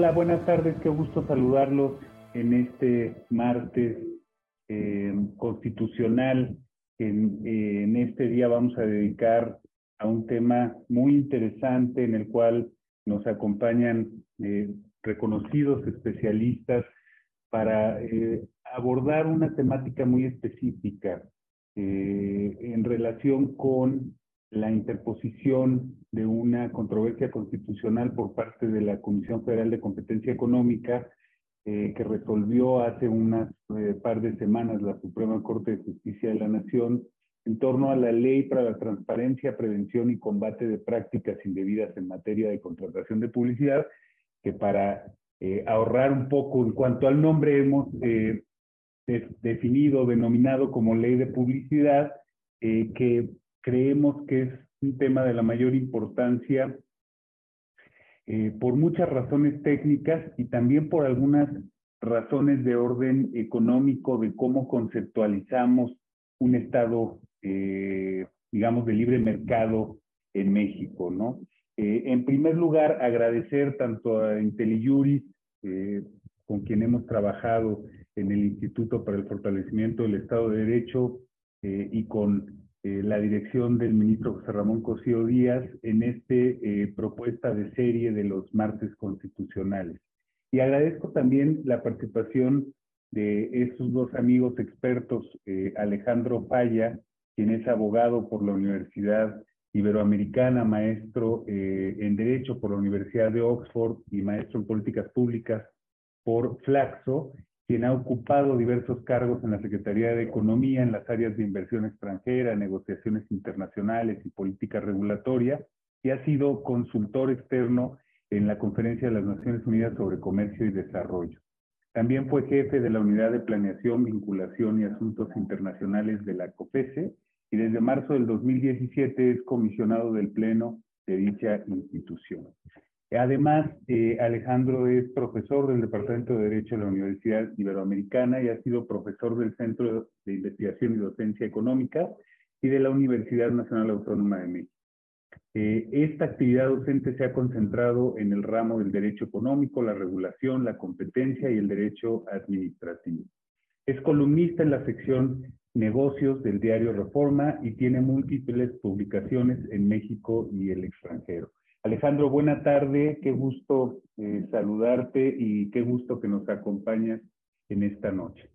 Hola, buenas tardes, qué gusto saludarlos en este martes eh, constitucional. En, en, este día vamos a dedicar a un tema muy interesante en el cual nos acompañan eh, reconocidos especialistas para eh, abordar una temática muy específica eh, en relación con la interposición de una controversia constitucional por parte de la Comisión Federal de Competencia Económica eh, que resolvió hace unas eh, par de semanas la Suprema Corte de Justicia de la Nación en torno a la ley para la transparencia, prevención y combate de prácticas indebidas en materia de contratación de publicidad, que para eh, ahorrar un poco en cuanto al nombre hemos eh, definido, denominado como ley de publicidad, que creemos que es un tema de la mayor importancia por muchas razones técnicas y también por algunas razones de orden económico de cómo conceptualizamos un Estado, digamos, de libre mercado en México, ¿no? Eh, en primer lugar, agradecer tanto a IntelliJuris, eh, con quien hemos trabajado en el Instituto para el Fortalecimiento del Estado de Derecho eh, y con la dirección del ministro José Ramón Cosío Díaz en esta propuesta de serie de los martes constitucionales. Y agradezco también la participación de estos dos amigos expertos, Alejandro Falla, quien es abogado por la Universidad iberoamericana, maestro eh, en Derecho por la Universidad de Oxford y maestro en Políticas Públicas por Flaxo, quien ha ocupado diversos cargos en la Secretaría de Economía en las áreas de inversión extranjera, negociaciones internacionales y política regulatoria, y ha sido consultor externo en la Conferencia de las Naciones Unidas sobre Comercio y Desarrollo. También fue jefe de la Unidad de Planeación, Vinculación y Asuntos Internacionales de la COPESE y desde marzo del 2017 es comisionado del Pleno de dicha institución. Además, eh, Alejandro es profesor del Departamento de Derecho de la Universidad Iberoamericana y ha sido profesor del Centro de Investigación y Docencia Económica y de la Universidad Nacional Autónoma de México. Eh, esta actividad docente se ha concentrado en el ramo del derecho económico, la regulación, la competencia y el derecho administrativo. Es columnista en la sección negocios del diario Reforma y tiene múltiples publicaciones en México y el extranjero. Alejandro, buena tarde, qué gusto eh, saludarte y qué gusto que nos acompañas en esta noche.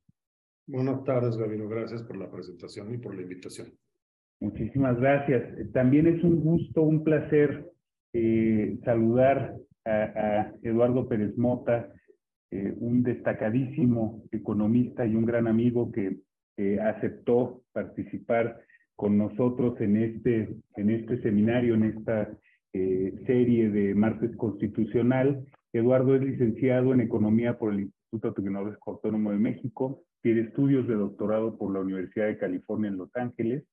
Buenas tardes, Gabino, gracias por la presentación y por la invitación. Muchísimas gracias. También es un gusto, un placer eh, saludar a, Eduardo Pérez Mota, eh, un destacadísimo economista y un gran amigo que aceptó participar con nosotros en este, en este seminario, en esta eh, serie de martes constitucional. Eduardo es licenciado en Economía por el Instituto Tecnológico Autónomo de México, tiene estudios de doctorado por la Universidad de California en Los Ángeles,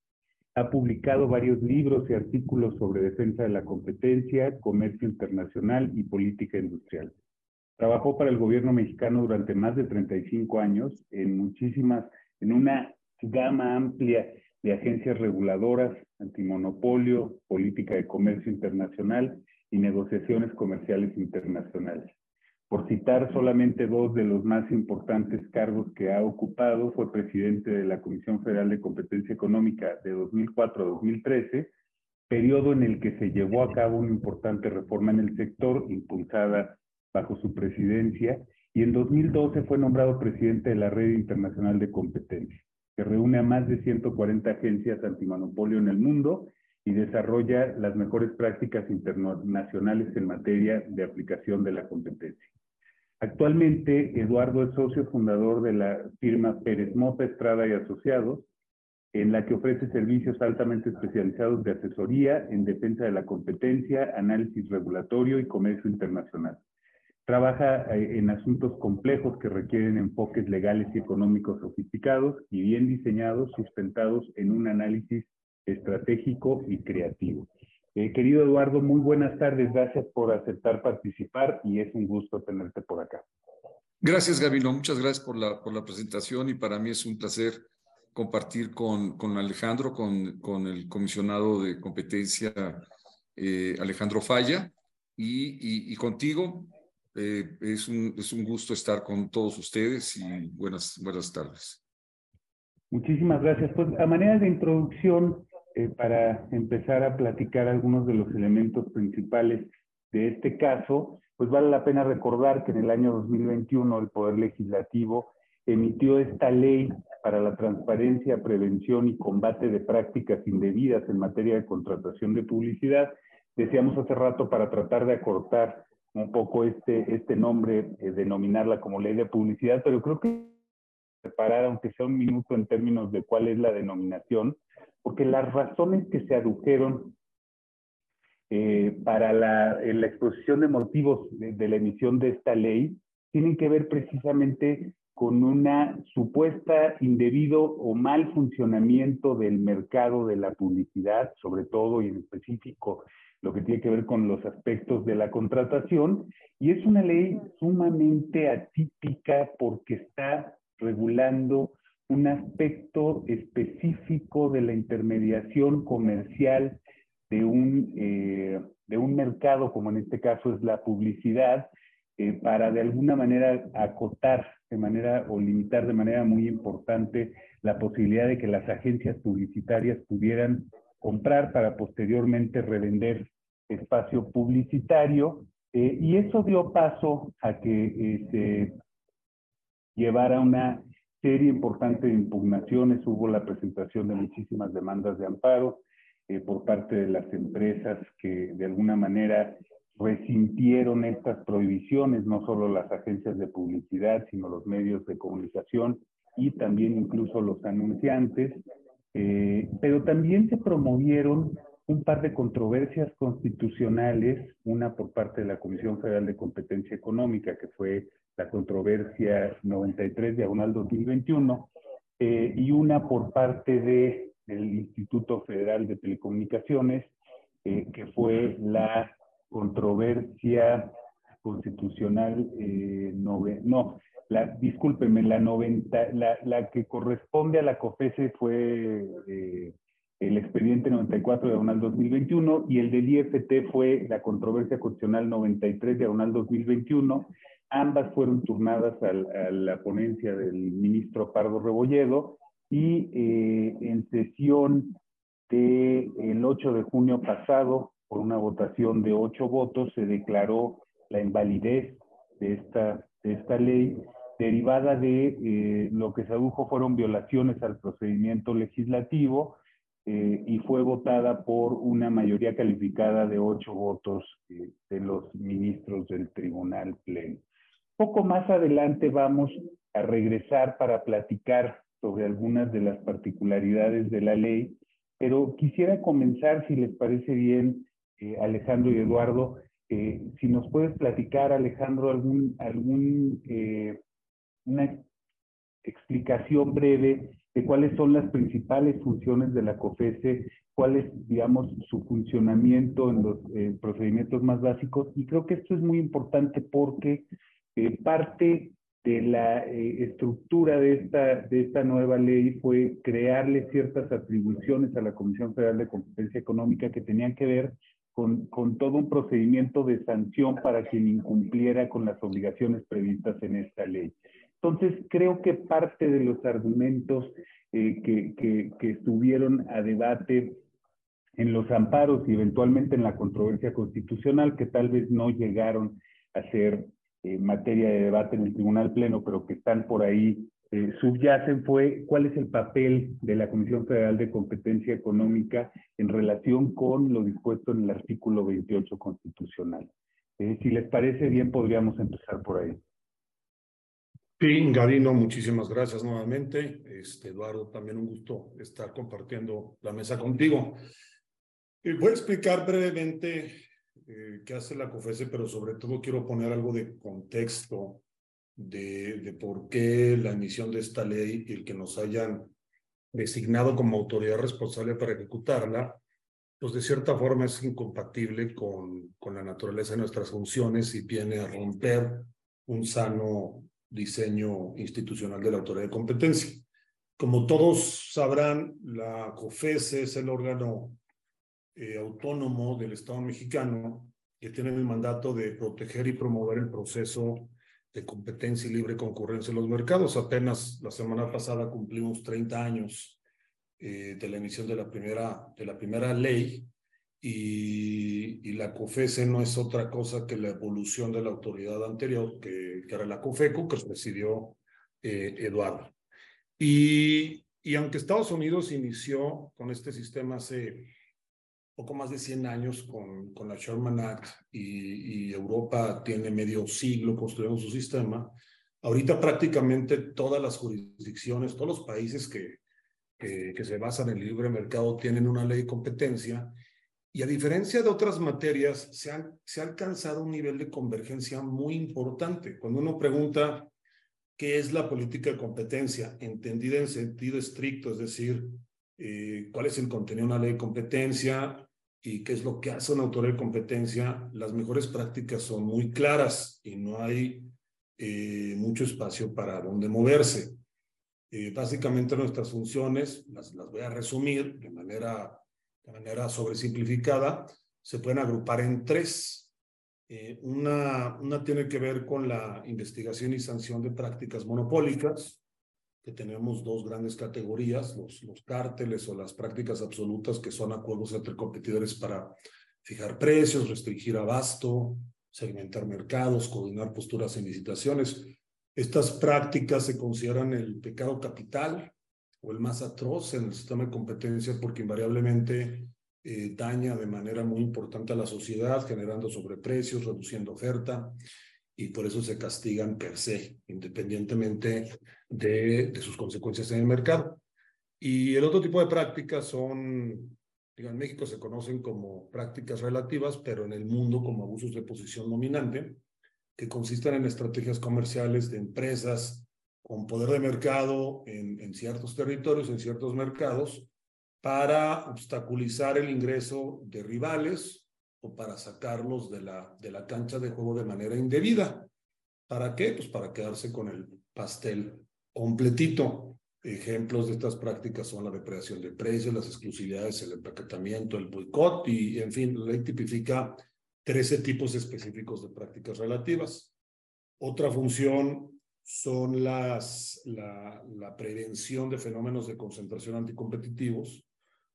ha publicado varios libros y artículos sobre defensa de la competencia, comercio internacional y política industrial. Trabajó para el gobierno mexicano durante más de 35 años en muchísimas en una gama amplia de agencias reguladoras, antimonopolio, política de comercio internacional y negociaciones comerciales internacionales. Por citar solamente dos de los más importantes cargos que ha ocupado, fue presidente de la Comisión Federal de Competencia Económica de 2004 a 2013, periodo en el que se llevó a cabo una importante reforma en el sector impulsada bajo su presidencia y en 2012 fue nombrado presidente de la Red Internacional de Competencia, que reúne a más de 140 agencias antimonopolio en el mundo y desarrolla las mejores prácticas internacionales en materia de aplicación de la competencia. Actualmente, Eduardo es socio fundador de la firma Pérez Mota Estrada y Asociados, en la que ofrece servicios altamente especializados de asesoría en defensa de la competencia, análisis regulatorio y comercio internacional. Trabaja eh, en asuntos complejos que requieren enfoques legales y económicos sofisticados y bien diseñados, sustentados en un análisis estratégico y creativo. Eh, querido Eduardo, muy buenas tardes. Gracias por aceptar participar y es un gusto tenerte por acá. Gracias, Gabino. Muchas gracias por la, por la presentación y para mí es un placer compartir con, con Alejandro, con, con el comisionado de competencia eh, Alejandro Falla y, y, y contigo eh, es, un, es un gusto estar con todos ustedes y buenas, buenas tardes. Muchísimas gracias. Pues a manera de introducción, eh, para empezar a platicar algunos de los elementos principales de este caso, pues vale la pena recordar que en el año 2021 el Poder Legislativo emitió esta ley para la transparencia, prevención y combate de prácticas indebidas en materia de contratación de publicidad. Decíamos hace rato para tratar de acortar un poco este, este nombre, eh, denominarla como ley de publicidad, pero creo que separar, aunque sea un minuto en términos de cuál es la denominación, porque las razones que se adujeron eh, para la, la, exposición de motivos de, de, la emisión de esta ley tienen que ver precisamente con una supuesta indebido o mal funcionamiento del mercado de la publicidad, sobre todo y en específico lo que tiene que ver con los aspectos de la contratación, y es una ley sumamente atípica porque está regulando un aspecto específico de la intermediación comercial de un, eh, de un mercado, como en este caso es la publicidad, eh, para de alguna manera acotar de manera o limitar de manera muy importante la posibilidad de que las agencias publicitarias pudieran comprar para posteriormente revender espacio publicitario. Eh, y eso dio paso a que eh, se llevara una serie importante de impugnaciones. Hubo la presentación de muchísimas demandas de amparo por parte de las empresas que de alguna manera resintieron estas prohibiciones, no solo las agencias de publicidad, sino los medios de comunicación y también incluso los anunciantes, eh, pero también se promovieron un par de controversias constitucionales, una por parte de la Comisión Federal de Competencia Económica, que fue la controversia 93 diagonal 2021, eh, y una por parte de, del Instituto Federal de Telecomunicaciones, eh, que fue la controversia constitucional, eh, no, la, discúlpeme, la, 90, la, la, que corresponde a la COFESE fue eh, el expediente 94 diagonal 2021 y el del IFT fue la controversia constitucional 93 diagonal 2021. Ambas fueron turnadas a la ponencia del ministro Pardo Rebolledo y eh, en sesión del 8 de junio pasado por una votación de ocho votos, se declaró la invalidez de esta, de esta ley derivada de eh, lo que se adujo fueron violaciones al procedimiento legislativo eh, y fue votada por una mayoría calificada de ocho votos eh, de los ministros del Tribunal Pleno. Poco más adelante vamos a regresar para platicar sobre algunas de las particularidades de la ley, pero quisiera comenzar, si les parece bien, eh, Alejandro y Eduardo. Eh, si nos puedes platicar, Alejandro, algún, algún, eh, una explicación breve de cuáles son las principales funciones de la COFESE, cuál es, digamos, su funcionamiento en los procedimientos más básicos. Y creo que esto es muy importante porque parte de la estructura de esta, de esta nueva ley fue crearle ciertas atribuciones a la Comisión Federal de Competencia Económica que tenían que ver con, con, todo un procedimiento de sanción para quien incumpliera con las obligaciones previstas en esta ley. Entonces, creo que parte de los argumentos eh, que, estuvieron a debate en los amparos y eventualmente en la controversia constitucional, que tal vez no llegaron a ser eh, materia de debate en el Tribunal Pleno, pero que están por ahí eh, subyacen fue cuál es el papel de la Comisión Federal de Competencia Económica en relación con lo dispuesto en el artículo 28 constitucional. Eh, si les parece bien, podríamos empezar por ahí. Sí, Gavino, muchísimas gracias nuevamente. Este, Eduardo, también un gusto estar compartiendo la mesa contigo. Y voy a explicar brevemente eh, qué hace la COFESE, pero sobre todo quiero poner algo de contexto de, de por qué la emisión de esta ley y el que nos hayan designado como autoridad responsable para ejecutarla, pues de cierta forma es incompatible con, con la naturaleza de nuestras funciones y viene a romper un sano diseño institucional de la autoridad de competencia. Como todos sabrán, la COFESE es el órgano eh, autónomo del Estado mexicano que tienen el mandato de proteger y promover el proceso de competencia y libre concurrencia en los mercados. Apenas la semana pasada cumplimos 30 años eh, de la emisión de la primera, de la primera ley y, y, la COFESE no es otra cosa que la evolución de la autoridad anterior, que, que era la COFECO, que presidió eh, Eduardo. Y, y aunque Estados Unidos inició con este sistema hace poco más de 100 años con, con la Sherman Act y, y, Europa tiene medio siglo construyendo su sistema, ahorita prácticamente todas las jurisdicciones, todos los países que, que, que se basan en el libre mercado tienen una ley de competencia y a diferencia de otras materias, se, han, se ha alcanzado un nivel de convergencia muy importante. Cuando uno pregunta qué es la política de competencia, entendida en sentido estricto, es decir, eh, cuál es el contenido de una ley de competencia y qué es lo que hace una autoridad de competencia, las mejores prácticas son muy claras y no hay eh, mucho espacio para donde moverse. Eh, básicamente nuestras funciones, las, las voy a resumir de manera de manera sobresimplificada, se pueden agrupar en tres. Eh, una, una tiene que ver con la investigación y sanción de prácticas monopólicas, que tenemos dos grandes categorías, los, los cárteles o las prácticas absolutas, que son acuerdos entre competidores para fijar precios, restringir abasto, segmentar mercados, coordinar posturas en licitaciones. Estas prácticas se consideran el pecado capital o el más atroz en el sistema de competencia porque invariablemente eh, daña de manera muy importante a la sociedad, generando sobreprecios, reduciendo oferta, y por eso se castigan per se, independientemente de, de sus consecuencias en el mercado. Y el otro tipo de prácticas son, digo, en México se conocen como prácticas relativas, pero en el mundo como abusos de posición dominante, que consisten en estrategias comerciales de empresas con poder de mercado en, ciertos territorios, en ciertos mercados, para obstaculizar el ingreso de rivales o para sacarlos de la, de la cancha de juego de manera indebida. ¿Para qué? Pues para quedarse con el pastel completito. Ejemplos de estas prácticas son la depredación de precios, las exclusividades, el empaquetamiento, el boicot y, en fin, la ley tipifica 13 tipos específicos de prácticas relativas. Otra función son las, la, la, prevención de fenómenos de concentración anticompetitivos,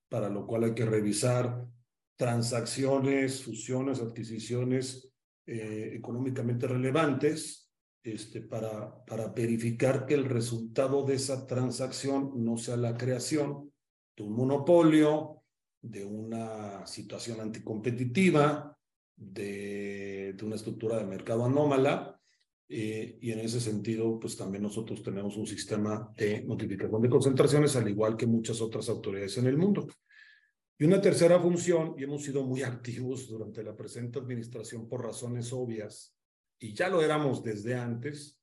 para lo cual hay que revisar transacciones, fusiones, adquisiciones eh, económicamente relevantes este, para, para verificar que el resultado de esa transacción no sea la creación de un monopolio, de una situación anticompetitiva, de, de una estructura de mercado anómala, eh, y en ese sentido, pues también nosotros tenemos un sistema de notificación de concentraciones, al igual que muchas otras autoridades en el mundo. Y una tercera función, y hemos sido muy activos durante la presente administración por razones obvias, y ya lo éramos desde antes,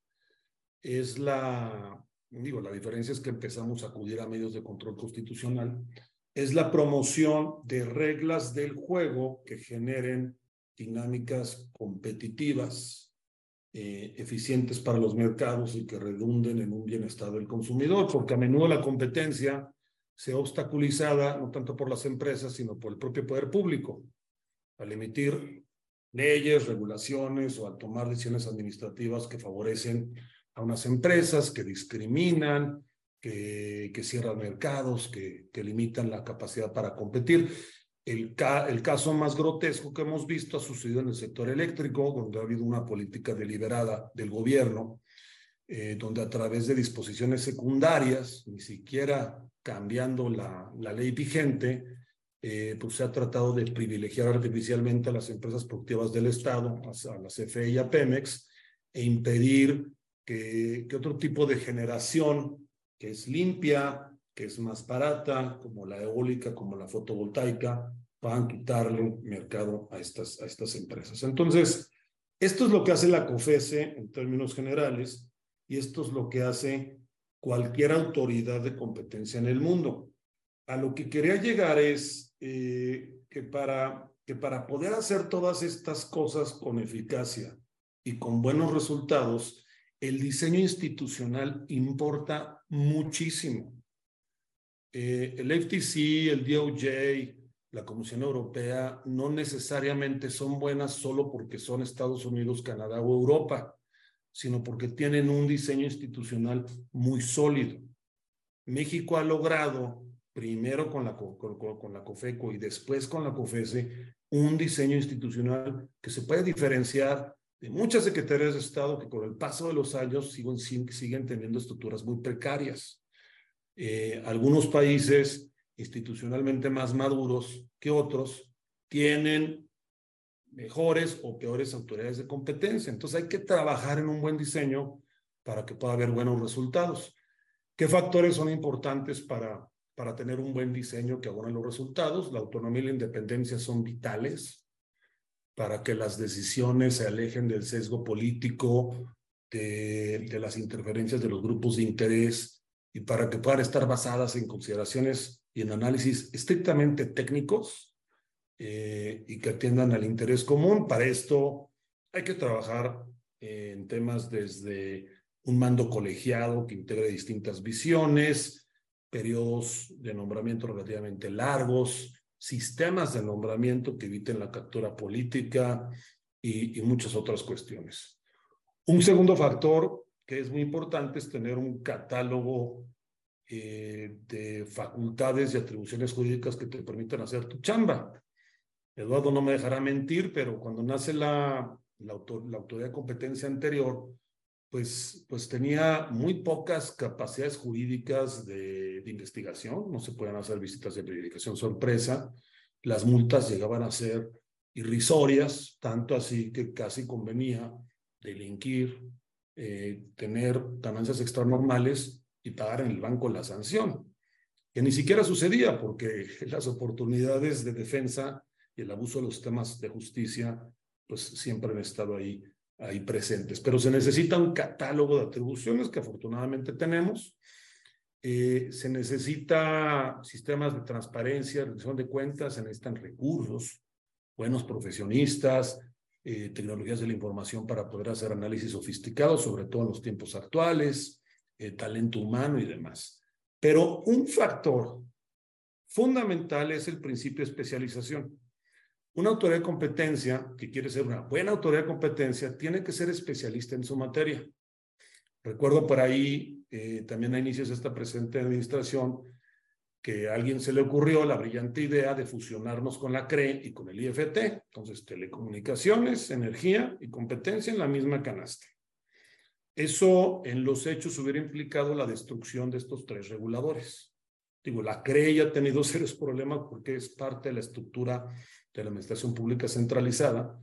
es la, digo, la diferencia es que empezamos a acudir a medios de control constitucional, es la promoción de reglas del juego que generen dinámicas competitivas eh, eficientes para los mercados y que redunden en un bienestar del consumidor, porque a menudo la competencia se obstaculizada no tanto por las empresas, sino por el propio poder público, al emitir leyes, regulaciones o al tomar decisiones administrativas que favorecen a unas empresas, que discriminan, que, que cierran mercados, que, que limitan la capacidad para competir. El, ca el, caso más grotesco que hemos visto ha sucedido en el sector eléctrico, donde ha habido una política deliberada del gobierno, eh, donde a través de disposiciones secundarias, ni siquiera cambiando la, la ley vigente, eh, pues se ha tratado de privilegiar artificialmente a las empresas productivas del Estado, a, a la CFE y a Pemex, e impedir que, que otro tipo de generación que es limpia, que es más barata, como la eólica, como la fotovoltaica, van a quitarle mercado a estas, a estas empresas. Entonces, esto es lo que hace la COFESE en términos generales y esto es lo que hace cualquier autoridad de competencia en el mundo. A lo que quería llegar es eh, que, para, que para poder hacer todas estas cosas con eficacia y con buenos resultados, el diseño institucional importa muchísimo. Eh, el FTC, el DOJ, la Comisión Europea no necesariamente son buenas solo porque son Estados Unidos, Canadá o Europa, sino porque tienen un diseño institucional muy sólido. México ha logrado, primero con la, con, COFECO y después con la COFESE, un diseño institucional que se puede diferenciar de muchas secretarías de Estado que con el paso de los años siguen teniendo estructuras muy precarias. Eh, algunos países institucionalmente más maduros que otros tienen mejores o peores autoridades de competencia. Entonces hay que trabajar en un buen diseño para que pueda haber buenos resultados. ¿Qué factores son importantes para, para tener un buen diseño que abonen los resultados? La autonomía y la independencia son vitales para que las decisiones se alejen del sesgo político, de las interferencias de los grupos de interés y para que puedan estar basadas en consideraciones y en análisis estrictamente técnicos eh, y que atiendan al interés común. Para esto hay que trabajar en temas desde un mando colegiado que integre distintas visiones, periodos de nombramiento relativamente largos, sistemas de nombramiento que eviten la captura política y, y muchas otras cuestiones. Un segundo factor que es muy importante es tener un catálogo eh, de facultades y atribuciones jurídicas que te permitan hacer tu chamba. Eduardo no me dejará mentir, pero cuando nace la, la, autoridad de competencia anterior, pues, pues tenía muy pocas capacidades jurídicas de, de investigación, no se pueden hacer visitas de verificación sorpresa, las multas llegaban a ser irrisorias, tanto así que casi convenía delinquir, eh, tener ganancias extranormales y pagar en el banco la sanción, que ni siquiera sucedía porque las oportunidades de defensa y el abuso de los temas de justicia pues siempre han estado ahí, ahí presentes. Pero se necesita un catálogo de atribuciones que afortunadamente tenemos. Eh, se necesita sistemas de transparencia, rendición de cuentas, se necesitan recursos, buenos profesionistas, eh, tecnologías de la información para poder hacer análisis sofisticados, sobre todo en los tiempos actuales, eh, talento humano y demás. Pero un factor fundamental es el principio de especialización. Una autoridad de competencia, que quiere ser una buena autoridad de competencia, tiene que ser especialista en su materia. Recuerdo por ahí, eh, también a inicios de esta presente administración, que a alguien se le ocurrió la brillante idea de fusionarnos con la CRE y con el IFT. Entonces, telecomunicaciones, energía y competencia en la misma canasta. Eso en los hechos hubiera implicado la destrucción de estos tres reguladores. Digo, la CRE ya ha tenido serios problemas porque es parte de la estructura de la administración pública centralizada,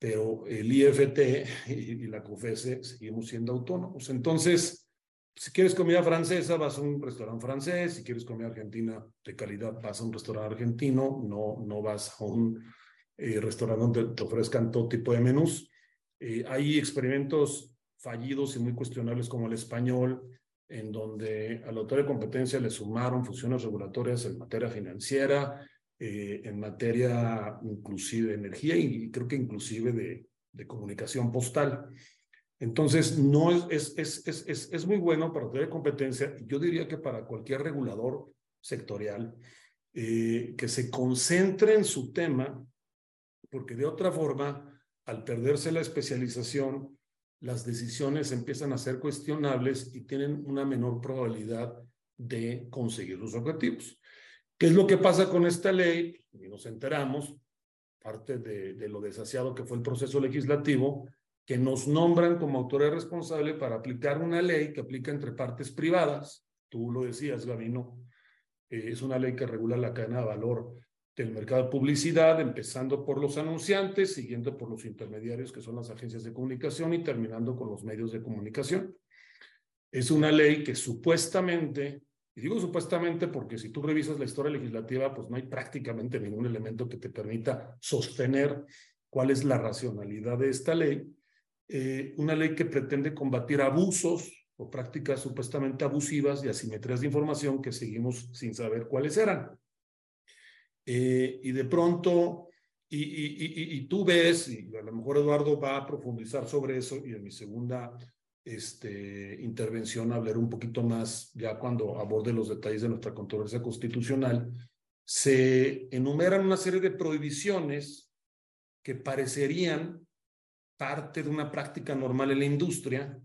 pero el IFT y, la COFESE seguimos siendo autónomos. Entonces, si quieres comida francesa, vas a un restaurante francés. Si quieres comida argentina de calidad, vas a un restaurante argentino. No, no vas a un eh, restaurante donde te ofrezcan todo tipo de menús. Eh, hay experimentos fallidos y muy cuestionables como el español, en donde a la autoridad de competencia le sumaron funciones regulatorias en materia financiera, eh, en materia inclusive de energía y creo que inclusive de, de comunicación postal. Entonces, no es, es, es, es, es muy bueno para tener competencia. Yo diría que para cualquier regulador sectorial, eh, que se concentre en su tema, porque de otra forma, al perderse la especialización, las decisiones empiezan a ser cuestionables y tienen una menor probabilidad de conseguir los objetivos. ¿Qué es lo que pasa con esta ley? Y nos enteramos, parte de, de lo desasiado que fue el proceso legislativo, que nos nombran como autoridad responsable para aplicar una ley que aplica entre partes privadas. Tú lo decías, Gavino, eh, es una ley que regula la cadena de valor del mercado de publicidad, empezando por los anunciantes, siguiendo por los intermediarios, que son las agencias de comunicación, y terminando con los medios de comunicación. Es una ley que supuestamente, y digo supuestamente porque si tú revisas la historia legislativa, pues no hay prácticamente ningún elemento que te permita sostener cuál es la racionalidad de esta ley, eh, una ley que pretende combatir abusos o prácticas supuestamente abusivas y asimetrías de información que seguimos sin saber cuáles eran. Eh, y de pronto, y, tú ves, y a lo mejor Eduardo va a profundizar sobre eso, y en mi segunda este, intervención hablaré un poquito más ya cuando aborde los detalles de nuestra controversia constitucional, se enumeran una serie de prohibiciones que parecerían parte de una práctica normal en la industria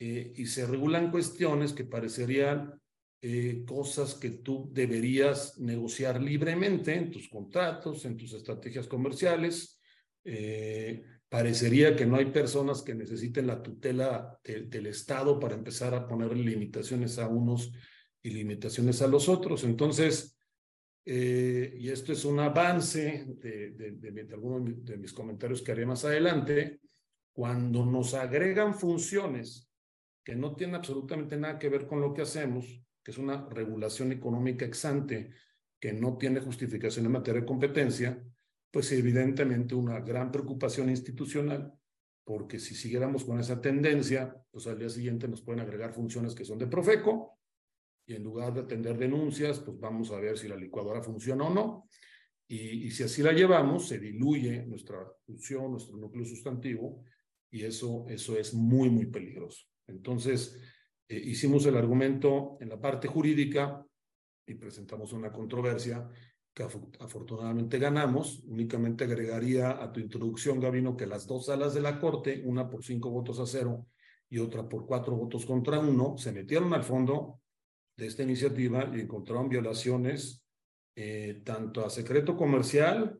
eh, y se regulan cuestiones que parecerían eh, cosas que tú deberías negociar libremente en tus contratos, en tus estrategias comerciales. Eh, parecería que no hay personas que necesiten la tutela del Estado para empezar a poner limitaciones a unos y limitaciones a los otros. Entonces, eh, y esto es un avance de, de, de, algunos de mis comentarios que haré más adelante, cuando nos agregan funciones que no tienen absolutamente nada que ver con lo que hacemos, que es una regulación económica exante que no tiene justificación en materia de competencia, pues evidentemente una gran preocupación institucional, porque si siguiéramos con esa tendencia, pues al día siguiente nos pueden agregar funciones que son de Profeco, y en lugar de atender denuncias, pues vamos a ver si la licuadora funciona o no. Y, y si así la llevamos, se diluye nuestra función, nuestro núcleo sustantivo, y eso, eso es muy, muy peligroso. Entonces, eh, hicimos el argumento en la parte jurídica y presentamos una controversia que afortunadamente ganamos. Únicamente agregaría a tu introducción, Gabino, que las dos salas de la Corte, una por cinco votos a cero y otra por cuatro votos contra uno, se metieron al fondo de esta iniciativa y encontraron violaciones eh, tanto a secreto comercial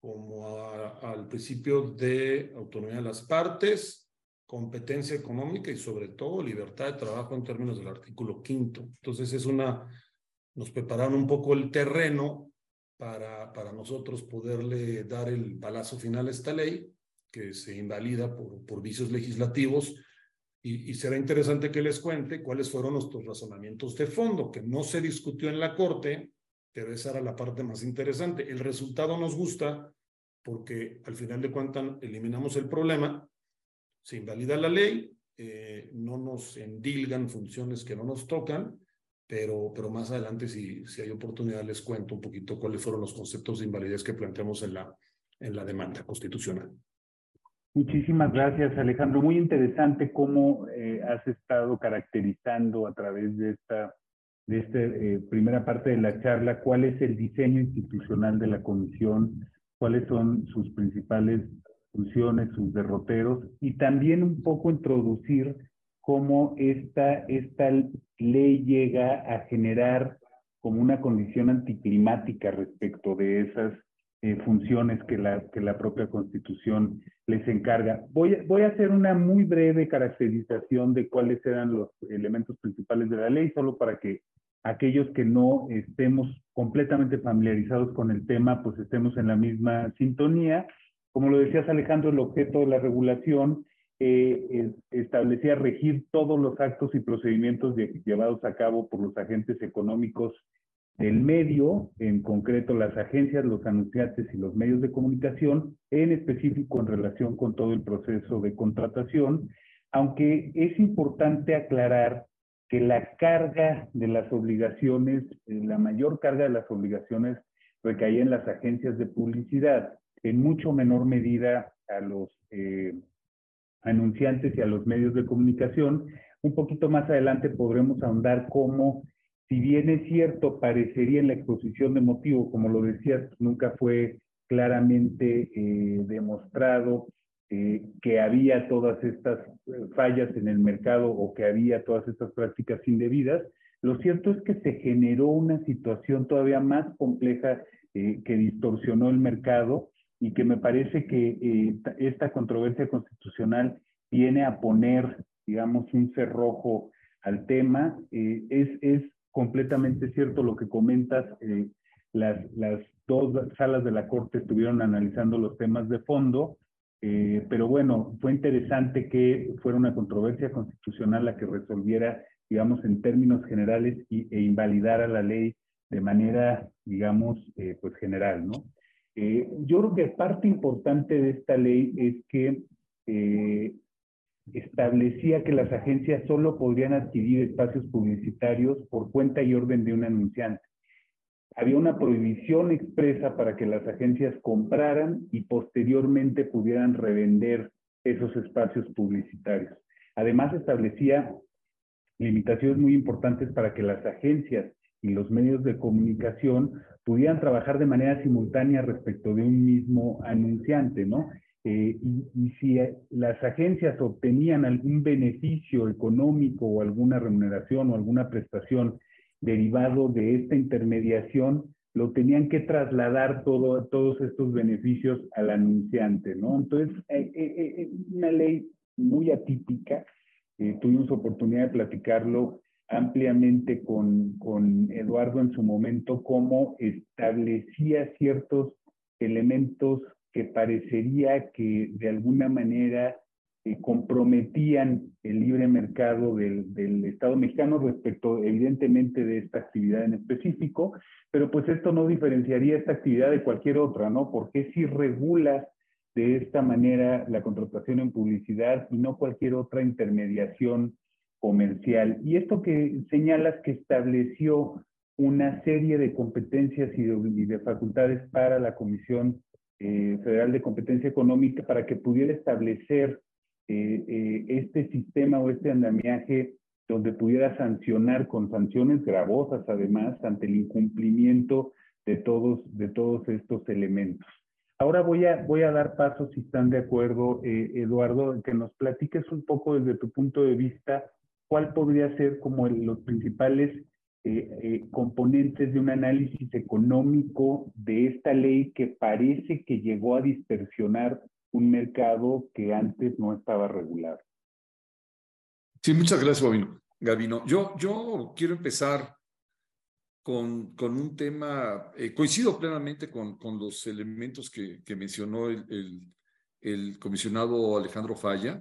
como al principio de autonomía de las partes, competencia económica y sobre todo libertad de trabajo en términos del artículo quinto. Entonces es una nos prepararon un poco el terreno para, para nosotros poderle dar el palazo final a esta ley, que se invalida por, por vicios legislativos. Y, será interesante que les cuente cuáles fueron nuestros razonamientos de fondo, que no se discutió en la Corte, pero esa era la parte más interesante. El resultado nos gusta porque al final de cuentas eliminamos el problema, se invalida la ley, eh, no nos endilgan funciones que no nos tocan, pero, pero más adelante, si, si hay oportunidad, les cuento un poquito cuáles fueron los conceptos de invalidez que planteamos en la, en la demanda constitucional. Muchísimas gracias, Alejandro. Muy interesante cómo eh, has estado caracterizando a través de esta, de esta eh, primera parte de la charla cuál es el diseño institucional de la comisión, cuáles son sus principales funciones, sus derroteros, y también un poco introducir cómo esta, esta ley llega a generar como una condición anticlimática respecto de esas eh, funciones que la, que la propia Constitución les encarga. Voy, voy a hacer una muy breve caracterización de cuáles eran los elementos principales de la ley, solo para que aquellos que no estemos completamente familiarizados con el tema, pues estemos en la misma sintonía. Como lo decías Alejandro, el objeto de la regulación eh, establecía regir todos los actos y procedimientos llevados a cabo por los agentes económicos del medio, en concreto las agencias, los anunciantes y los medios de comunicación, en específico en relación con todo el proceso de contratación, aunque es importante aclarar que la carga de las obligaciones, eh, la mayor carga de las obligaciones recaía en las agencias de publicidad, en mucho menor medida a los eh, anunciantes y a los medios de comunicación. Un poquito más adelante podremos ahondar cómo, si bien es cierto, parecería en la exposición de motivo, como lo decías, nunca fue claramente eh, demostrado eh, que había todas estas eh, fallas en el mercado o que había todas estas prácticas indebidas, lo cierto es que se generó una situación todavía más compleja que distorsionó el mercado y que me parece que esta controversia constitucional viene a poner, digamos, un cerrojo al tema. Es, es completamente cierto lo que comentas. Eh, las, las dos salas de la Corte estuvieron analizando los temas de fondo, pero bueno, fue interesante que fuera una controversia constitucional la que resolviera, digamos, en términos generales y, e invalidara la ley de manera, digamos, pues general, ¿no? Eh, yo creo que parte importante de esta ley es que eh, establecía que las agencias solo podrían adquirir espacios publicitarios por cuenta y orden de un anunciante. Había una prohibición expresa para que las agencias compraran y posteriormente pudieran revender esos espacios publicitarios. Además, establecía limitaciones muy importantes para que las agencias y los medios de comunicación pudieran trabajar de manera simultánea respecto de un mismo anunciante, ¿no? Eh, y, si las agencias obtenían algún beneficio económico o alguna remuneración o alguna prestación derivado de esta intermediación, lo tenían que trasladar todo, todos estos beneficios al anunciante, ¿no? Entonces, eh, eh, una ley muy atípica, tuvimos oportunidad de platicarlo ampliamente con, con Eduardo en su momento, cómo establecía ciertos elementos que parecería que de alguna manera eh, comprometían el libre mercado del, del, Estado mexicano respecto evidentemente de esta actividad en específico, pero pues esto no diferenciaría esta actividad de cualquier otra, ¿no? Porque si regulas de esta manera la contratación en publicidad y no cualquier otra intermediación comercial. Y esto que señalas que estableció una serie de competencias y de, facultades para la Comisión eh, Federal de Competencia Económica para que pudiera establecer eh, eh, este sistema o este andamiaje donde pudiera sancionar con sanciones gravosas además ante el incumplimiento de todos, de todos estos elementos. Ahora voy a, voy a dar paso, si están de acuerdo, Eduardo, que nos platiques un poco desde tu punto de vista cuál podría ser como los principales eh, eh, componentes de un análisis económico de esta ley que parece que llegó a dispersionar un mercado que antes no estaba regulado. Sí, muchas gracias, Gabino. Yo, yo quiero empezar con, con un tema, eh, coincido plenamente con, con los elementos que, que mencionó el, el, el comisionado Alejandro Falla.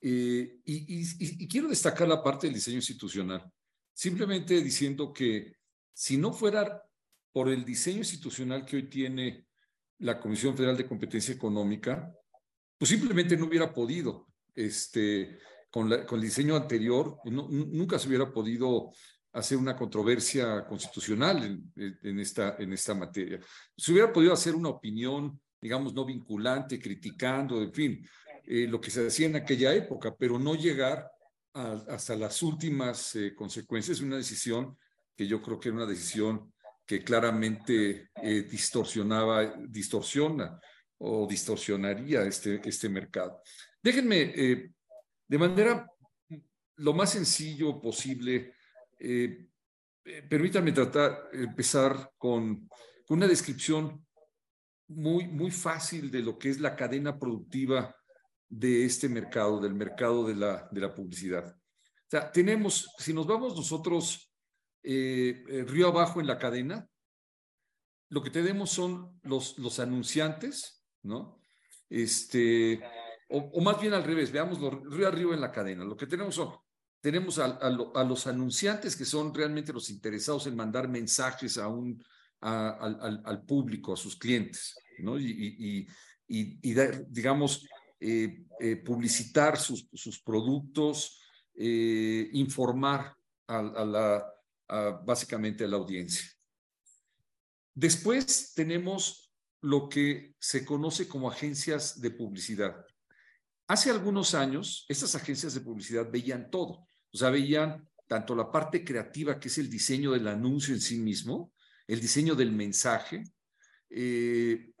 Eh, y, quiero destacar la parte del diseño institucional, simplemente diciendo que si no fuera por el diseño institucional que hoy tiene la Comisión Federal de Competencia Económica, pues simplemente no hubiera podido, este, con, el diseño anterior, nunca se hubiera podido hacer una controversia constitucional en, en, esta, en esta materia. Se hubiera podido hacer una opinión, digamos, no vinculante, criticando, en fin, eh, lo que se hacía en aquella época, pero no llegar hasta las últimas eh, consecuencias una decisión que yo creo que era una decisión que claramente eh, distorsionaba, distorsiona o distorsionaría este, este mercado. Déjenme, de manera lo más sencillo posible, permítanme tratar, empezar con, con, una descripción muy, muy fácil de lo que es la cadena productiva de este mercado, del mercado de la, de la publicidad. O sea, tenemos, si nos vamos nosotros eh, eh, río abajo en la cadena, lo que tenemos son los, los anunciantes, ¿no? Este, o, más bien al revés, veamos río arriba en la cadena. Lo que tenemos son, tenemos a, a, los anunciantes que son realmente los interesados en mandar mensajes a un, al, al, público, a sus clientes, ¿no? Y, y, y digamos, eh, eh, publicitar sus, sus productos, eh, informar a, la, básicamente a la audiencia. Después tenemos lo que se conoce como agencias de publicidad. Hace algunos años, estas agencias de publicidad veían todo, o sea, veían tanto la parte creativa, que es el diseño del anuncio en sí mismo, el diseño del mensaje,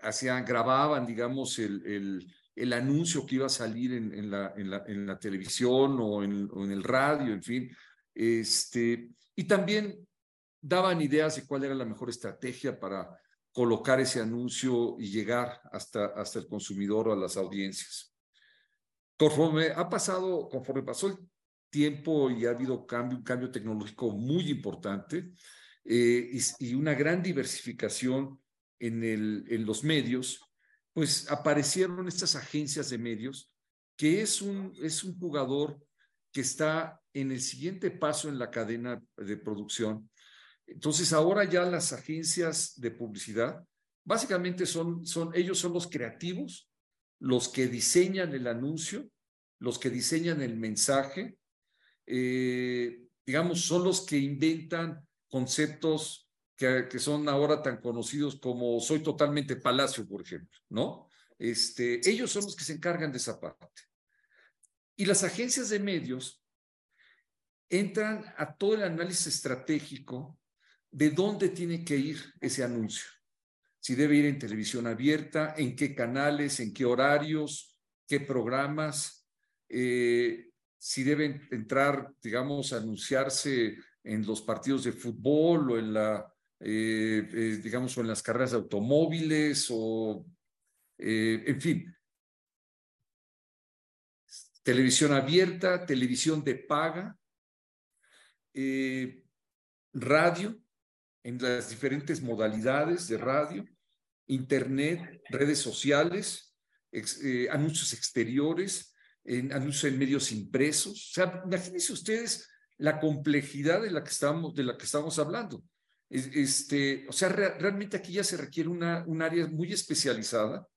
hacían, grababan, digamos, el, el anuncio que iba a salir en, la, en, la, en la, televisión o en, en, el radio, en fin. Este, y también daban ideas de cuál era la mejor estrategia para colocar ese anuncio y llegar hasta, hasta el consumidor o a las audiencias. Conforme ha pasado, conforme pasó el tiempo y ha habido cambio, un cambio tecnológico muy importante eh, y, y, una gran diversificación en, el, en los medios, pues aparecieron estas agencias de medios, que es un, es un jugador que está en el siguiente paso en la cadena de producción. Entonces ahora ya las agencias de publicidad, básicamente son, son ellos son los creativos, los que diseñan el anuncio, los que diseñan el mensaje, eh, digamos, son los que inventan conceptos que, son ahora tan conocidos como Soy Totalmente Palacio, por ejemplo, ¿no? Este, ellos son los que se encargan de esa parte. Y las agencias de medios entran a todo el análisis estratégico de dónde tiene que ir ese anuncio. Si debe ir en televisión abierta, en qué canales, en qué horarios, qué programas, eh, si deben entrar, digamos, anunciarse en los partidos de fútbol o en la, eh, eh, digamos, o en las carreras de automóviles o, en fin, televisión abierta, televisión de paga, radio, en las diferentes modalidades de radio, internet, redes sociales, eh, anuncios exteriores, anuncios en medios impresos. O sea, imagínense ustedes la complejidad de la que estamos, de la que estamos hablando. Este, o sea, realmente aquí ya se requiere una, un área muy especializada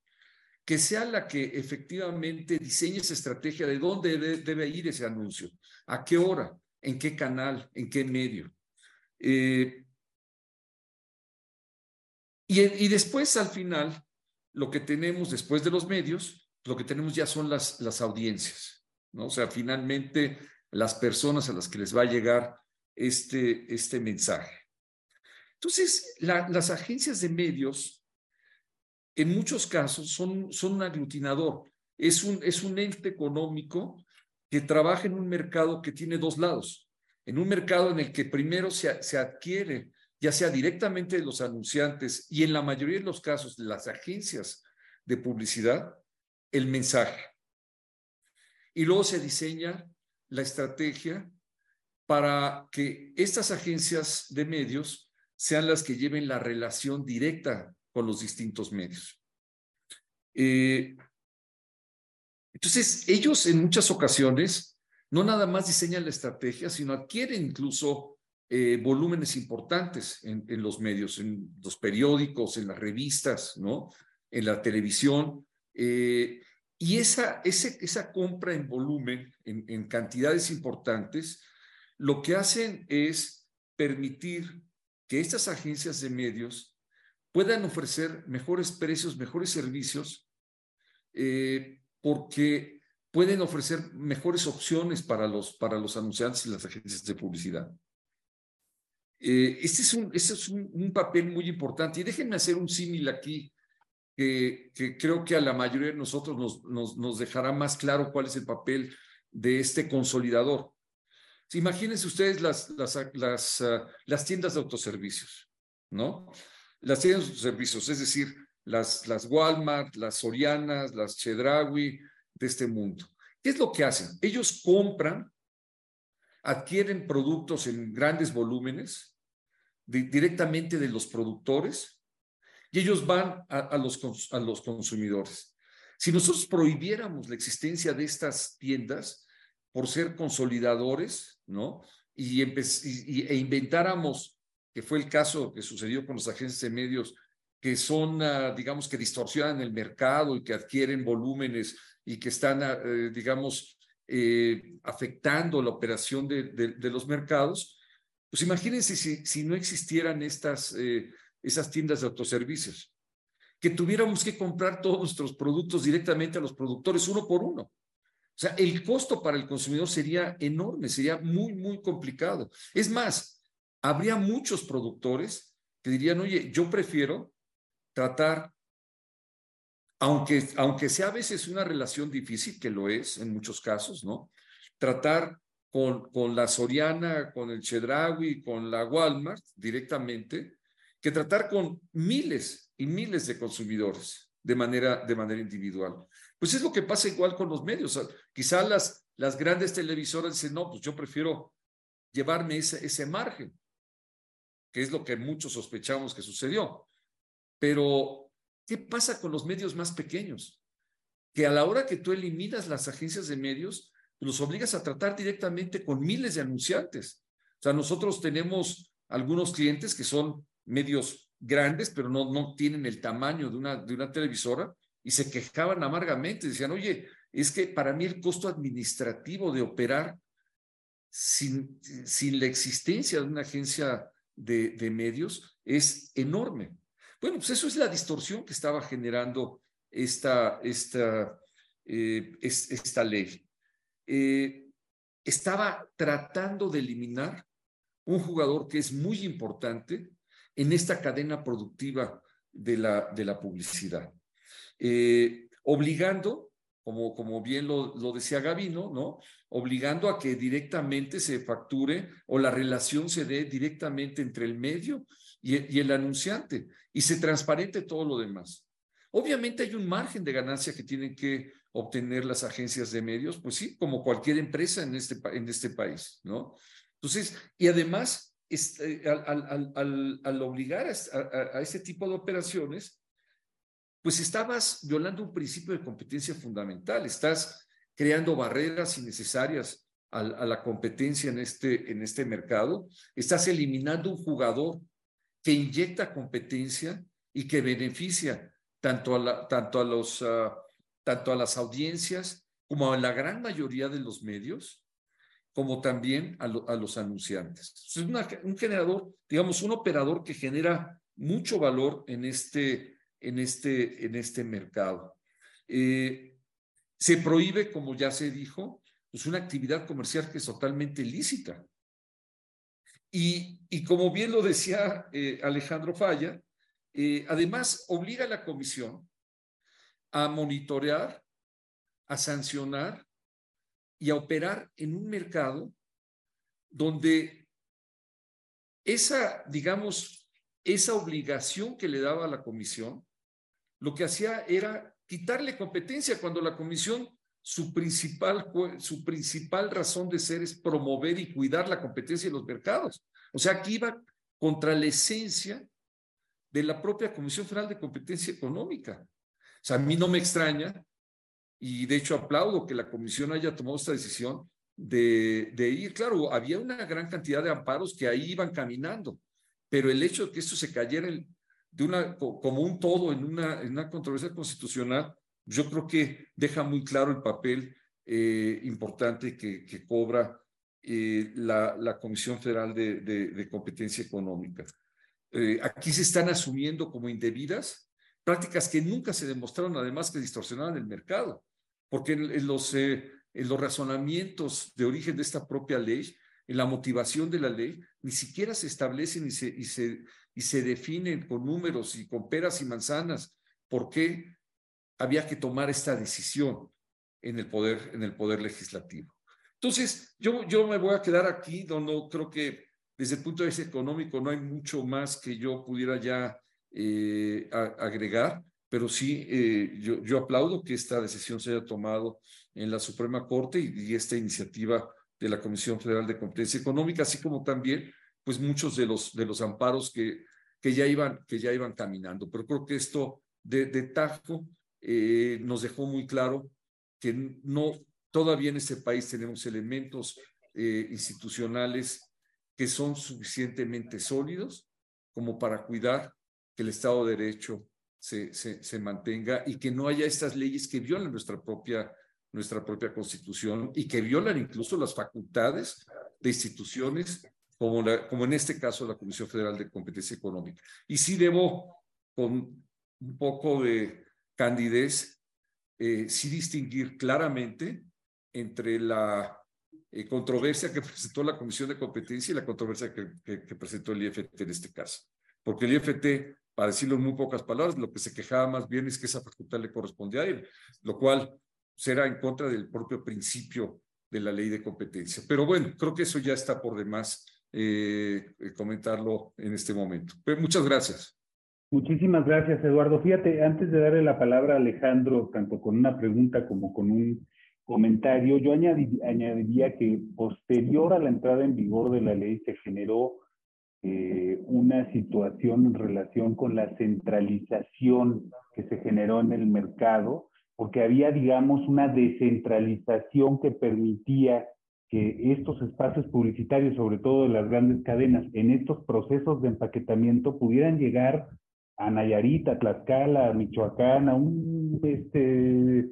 que sea la que efectivamente diseñe esa estrategia de dónde debe, ir ese anuncio, a qué hora, en qué canal, en qué medio. Eh, y, después, al final, lo que tenemos después de los medios, lo que tenemos ya son las, las audiencias, ¿no? O sea, finalmente, las personas a las que les va a llegar este, este mensaje. Entonces, las agencias de medios, en muchos casos, son, son un aglutinador. Es un, es un ente económico que trabaja en un mercado que tiene dos lados. En un mercado en el que primero se, se adquiere ya sea directamente de los anunciantes y en la mayoría de los casos de las agencias de publicidad, el mensaje. Y luego se diseña la estrategia para que estas agencias de medios sean las que lleven la relación directa con los distintos medios. Eh, entonces, ellos en muchas ocasiones no nada más diseñan la estrategia, sino adquieren incluso eh, volúmenes importantes en, los medios, en los periódicos, en las revistas, ¿no? En la televisión. Eh, y esa, esa compra en volumen, en, cantidades importantes, lo que hacen es permitir que estas agencias de medios puedan ofrecer mejores precios, mejores servicios, eh, porque pueden ofrecer mejores opciones para los, para los anunciantes y las agencias de publicidad. Eh, este es, un, este es un, papel muy importante. Y déjenme hacer un símil aquí, que, creo que a la mayoría de nosotros nos, nos, nos, dejará más claro cuál es el papel de este consolidador. Imagínense ustedes las, las, ah, las tiendas de autoservicios, ¿no? Las tiendas de autoservicios, es decir, las, las Walmart, las Sorianas, las Chedraui de este mundo. ¿Qué es lo que hacen? Ellos compran adquieren productos en grandes volúmenes directamente de los productores y ellos van a, los, a los consumidores. Si nosotros prohibiéramos la existencia de estas tiendas por ser consolidadores, ¿no? Y, e inventáramos, que fue el caso que sucedió con las agencias de medios, que son, ah, digamos, que distorsionan el mercado y que adquieren volúmenes y que están, eh, digamos, eh, afectando la operación de, de, los mercados, pues imagínense si, si no existieran estas, eh, esas tiendas de autoservicios, que tuviéramos que comprar todos nuestros productos directamente a los productores uno por uno. O sea, el costo para el consumidor sería enorme, sería muy, muy complicado. Es más, habría muchos productores que dirían, oye, yo prefiero tratar aunque, aunque sea a veces una relación difícil, que lo es en muchos casos, ¿no? Tratar con, con la Soriana, con el Chedraui, con la Walmart directamente, que tratar con miles y miles de consumidores de manera, de manera individual. Pues es lo que pasa igual con los medios. Quizá las, las grandes televisoras dicen, no, pues yo prefiero llevarme ese, ese margen, que es lo que muchos sospechamos que sucedió. Pero ¿Qué pasa con los medios más pequeños? Que a la hora que tú eliminas las agencias de medios, los obligas a tratar directamente con miles de anunciantes. O sea, nosotros tenemos algunos clientes que son medios grandes, pero no, no tienen el tamaño de una, de una televisora y se quejaban amargamente. Decían, oye, es que para mí el costo administrativo de operar sin, sin la existencia de una agencia de, de medios es enorme. Bueno, pues eso es la distorsión que estaba generando esta, esta, eh, esta ley. Eh, estaba tratando de eliminar un jugador que es muy importante en esta cadena productiva de la, de la publicidad, eh, obligando, como, como bien lo, lo decía Gavino, ¿no? obligando a que directamente se facture o la relación se dé directamente entre el medio y, el anunciante y se transparente todo lo demás. Obviamente hay un margen de ganancia que tienen que obtener las agencias de medios, pues sí, como cualquier empresa en este, en este país, ¿no? Entonces, y además, este, al, al, al, obligar a, a, a ese tipo de operaciones, pues estabas violando un principio de competencia fundamental, estás creando barreras innecesarias a, la competencia en este, en este mercado, estás eliminando un jugador que inyecta competencia y que beneficia tanto a, tanto a, los, uh, tanto a las audiencias como a la gran mayoría de los medios, como también a, lo, a los anunciantes. Es un generador, digamos, un operador que genera mucho valor en este, en este, en este mercado. Eh, se prohíbe, como ya se dijo, pues una actividad comercial que es totalmente lícita. Y, y como bien lo decía eh, Alejandro Falla, eh, además obliga a la comisión a monitorear, a sancionar y a operar en un mercado donde esa, digamos, esa obligación que le daba a la comisión, lo que hacía era quitarle competencia cuando la comisión, su principal, su principal razón de ser es promover y cuidar la competencia en los mercados. O sea, aquí iba contra la esencia de la propia Comisión Federal de Competencia Económica. O sea, a mí no me extraña, y de hecho aplaudo que la comisión haya tomado esta decisión de, de ir. Claro, había una gran cantidad de amparos que ahí iban caminando, pero el hecho de que esto se cayera de una, como un todo en una, en una controversia constitucional, yo creo que deja muy claro el papel eh, importante que, que cobra eh, la, la, Comisión Federal de, de, de Competencia Económica. Eh, aquí se están asumiendo como indebidas prácticas que nunca se demostraron, además, que distorsionaban el mercado, porque en, en los, eh, en los razonamientos de origen de esta propia ley, en la motivación de la ley, ni siquiera se establecen y se, y se, y se definen con números y con peras y manzanas por qué había que tomar esta decisión en el poder, en el poder legislativo. Entonces, yo, yo me voy a quedar aquí, donde creo que desde el punto de vista económico no hay mucho más que yo pudiera ya eh, agregar, pero sí, eh, yo, yo, aplaudo que esta decisión se haya tomado en la Suprema Corte y, esta iniciativa de la Comisión Federal de Competencia Económica, así como también, pues muchos de los, de los amparos que, que, ya, iban, que ya iban caminando. Pero creo que esto de, de tajo eh, nos dejó muy claro que no, todavía en este país tenemos elementos eh, institucionales que son suficientemente sólidos como para cuidar que el Estado de Derecho se, se, se, mantenga y que no haya estas leyes que violan nuestra propia, nuestra propia constitución y que violan incluso las facultades de instituciones como, la, como en este caso la Comisión Federal de Competencia Económica. Y sí debo, con un poco de candidez, eh, sí distinguir claramente entre la eh, controversia que presentó la Comisión de Competencia y la controversia que, que, que, presentó el IFT en este caso. Porque el IFT, para decirlo en muy pocas palabras, lo que se quejaba más bien es que esa facultad le correspondía a él, lo cual será en contra del propio principio de la ley de competencia. Pero bueno, creo que eso ya está por demás eh, comentarlo en este momento. Pero muchas gracias. Muchísimas gracias, Eduardo. Fíjate, antes de darle la palabra a Alejandro, tanto con una pregunta como con un comentario, yo añadiría que posterior a la entrada en vigor de la ley se generó eh, una situación en relación con la centralización que se generó en el mercado, porque había, digamos, una descentralización que permitía que estos espacios publicitarios, sobre todo de las grandes cadenas, en estos procesos de empaquetamiento pudieran llegar a Nayarit, a Tlaxcala, a Michoacán, a un este,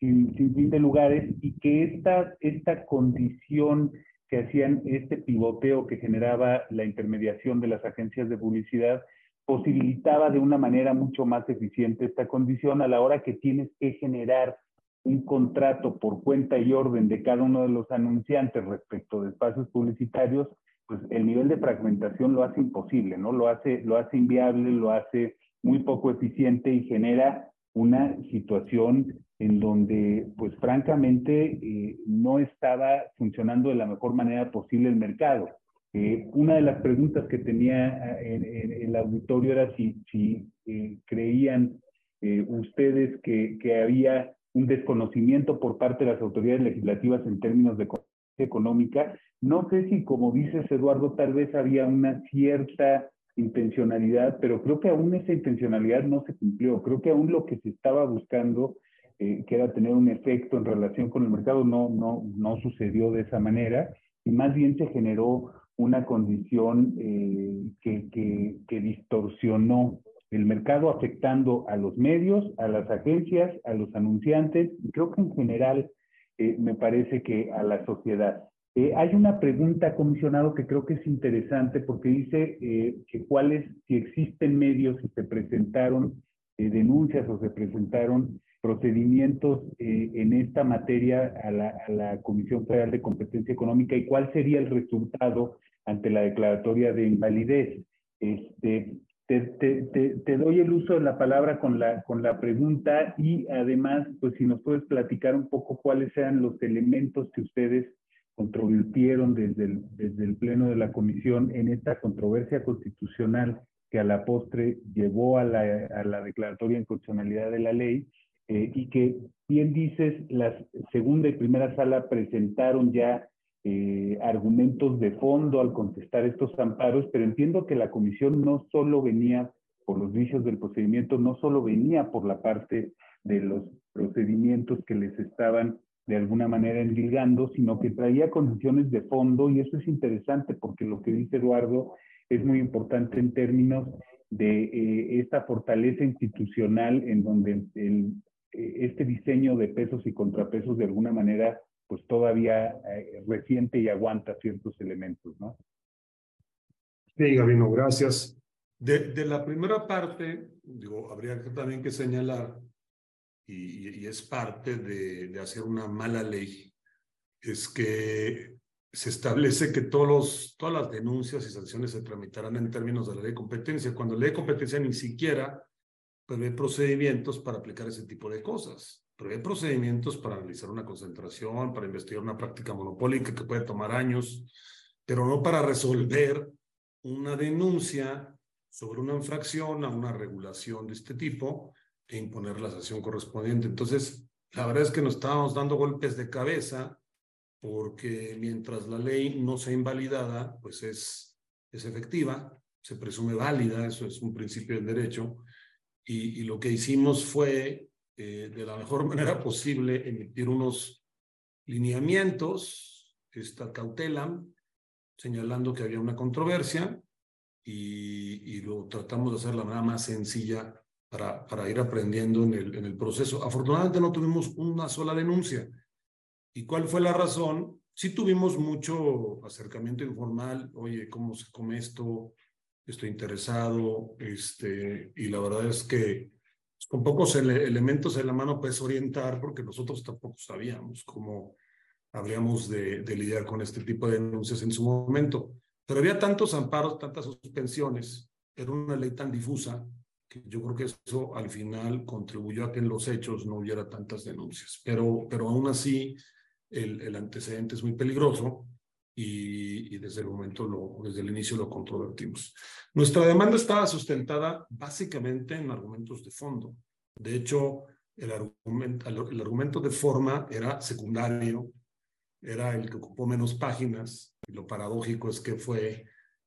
sin, sin fin de lugares y que esta, esta condición que hacían este pivoteo que generaba la intermediación de las agencias de publicidad posibilitaba de una manera mucho más eficiente esta condición a la hora que tienes que generar un contrato por cuenta y orden de cada uno de los anunciantes respecto de espacios publicitarios, pues el nivel de fragmentación lo hace imposible, ¿no? Lo hace, lo hace inviable, lo hace muy poco eficiente y genera una situación en donde, pues francamente, eh, no estaba funcionando de la mejor manera posible el mercado. Eh, una de las preguntas que tenía en, el auditorio era si, si creían ustedes que, había un desconocimiento por parte de las autoridades legislativas en términos de económica. No sé si, como dices, Eduardo, tal vez había una cierta intencionalidad, pero creo que aún esa intencionalidad no se cumplió. Creo que aún lo que se estaba buscando, eh, que era tener un efecto en relación con el mercado, no, no, no sucedió de esa manera y más bien se generó una condición eh, que, distorsionó el mercado afectando a los medios, a las agencias, a los anunciantes, y creo que en general eh, me parece que a la sociedad. Eh, hay una pregunta, comisionado, que creo que es interesante porque dice que cuáles, si existen medios, si se presentaron denuncias o se presentaron procedimientos en esta materia a la, a la Comisión Federal de Competencia Económica y cuál sería el resultado ante la declaratoria de invalidez. Este, te, doy el uso de la palabra con la, con la pregunta y además, pues si nos puedes platicar un poco cuáles eran los elementos que ustedes controvirtieron desde el, desde el Pleno de la Comisión en esta controversia constitucional que a la postre llevó a la, a la declaratoria en constitucionalidad de la ley eh, y que, bien dices, la segunda y primera sala presentaron ya eh, argumentos de fondo al contestar estos amparos, pero entiendo que la comisión no solo venía por los vicios del procedimiento, no solo venía por la parte de los procedimientos que les estaban de alguna manera endilgando, sino que traía condiciones de fondo y eso es interesante porque lo que dice Eduardo es muy importante en términos de eh, esta fortaleza institucional en donde el, este diseño de pesos y contrapesos de alguna manera pues todavía eh, reciente y aguanta ciertos elementos, ¿no? Sí, Gabino, gracias. De, de la primera parte, digo, habría que, también que señalar, y, y es parte de, de, hacer una mala ley, es que se establece que todos los, todas las denuncias y sanciones se tramitarán en términos de la ley de competencia, cuando la ley de competencia ni siquiera prevé procedimientos para aplicar ese tipo de cosas prevé procedimientos para analizar una concentración, para investigar una práctica monopólica que puede tomar años, pero no para resolver una denuncia sobre una infracción a una regulación de este tipo e imponer la sanción correspondiente. Entonces, la verdad es que nos estábamos dando golpes de cabeza porque mientras la ley no sea invalidada, pues es, es efectiva, se presume válida, eso es un principio del derecho, y, lo que hicimos fue eh, de la mejor manera posible emitir unos lineamientos, esta cautela, señalando que había una controversia y, y, lo tratamos de hacer la manera más sencilla para, para ir aprendiendo en el, en el proceso. Afortunadamente no tuvimos una sola denuncia. ¿Y cuál fue la razón? Sí tuvimos mucho acercamiento informal, oye, ¿cómo se come esto? Estoy interesado, este, y la verdad es que con pocos elementos en la mano puedes orientar porque nosotros tampoco sabíamos cómo habríamos de, lidiar con este tipo de denuncias en su momento. Pero había tantos amparos, tantas suspensiones, era una ley tan difusa que yo creo que eso al final contribuyó a que en los hechos no hubiera tantas denuncias. Pero, pero aún así, el, el antecedente es muy peligroso y, y, desde el momento, lo, desde el inicio lo controvertimos. Nuestra demanda estaba sustentada básicamente en argumentos de fondo. De hecho, el argumento, el argumento de forma era secundario, era el que ocupó menos páginas, y lo paradójico es que fue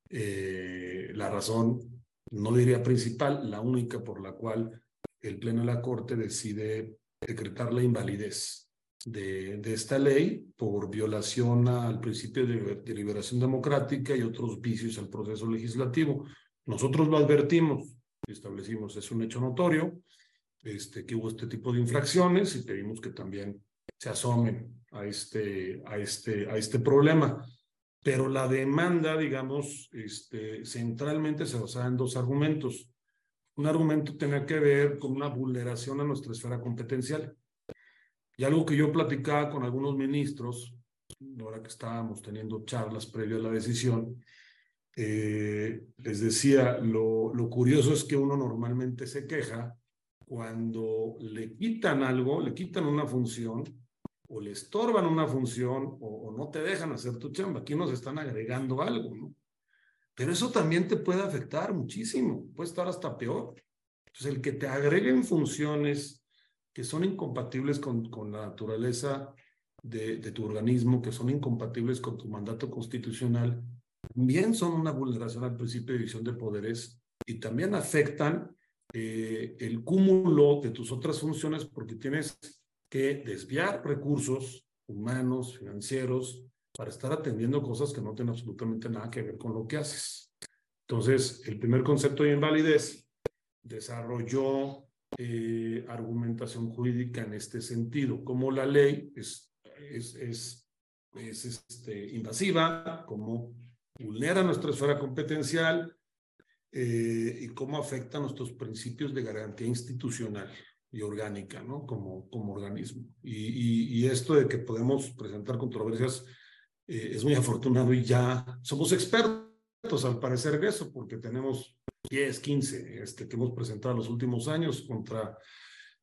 eh, la razón, no diría principal, la única por la cual el Pleno de la Corte decide decretar la invalidez de, esta ley por violación al principio de, de, liberación democrática y otros vicios al proceso legislativo. Nosotros lo advertimos, establecimos, es un hecho notorio, este, que hubo este tipo de infracciones y pedimos que también se asomen a este, a este, a este problema. Pero la demanda, digamos, este, centralmente se basaba en dos argumentos. Un argumento tenía que ver con una vulneración a nuestra esfera competencial y algo que yo platicaba con algunos ministros ahora que estábamos teniendo charlas previo a la decisión, eh, les decía, lo, lo curioso es que uno normalmente se queja cuando le quitan algo, le quitan una función o le estorban una función o, no te dejan hacer tu chamba. Aquí nos están agregando algo, ¿no? Pero eso también te puede afectar muchísimo, puede estar hasta peor. Entonces, el que te agreguen funciones que son incompatibles con, con la naturaleza de, de, tu organismo, que son incompatibles con tu mandato constitucional, también son una vulneración al principio de división de poderes y también afectan eh, el cúmulo de tus otras funciones porque tienes que desviar recursos humanos, financieros, para estar atendiendo cosas que no tienen absolutamente nada que ver con lo que haces. Entonces, el primer concepto de invalidez desarrolló eh, argumentación jurídica en este sentido, como la ley es, es, es, es este, invasiva, como vulnera nuestra esfera competencial, eh, y cómo afecta nuestros principios de garantía institucional y orgánica, ¿no? Como, como organismo. Y, y, esto de que podemos presentar controversias eh, es muy afortunado y ya somos expertos al parecer en eso, porque tenemos 10, 15 este, que hemos presentado en los últimos años contra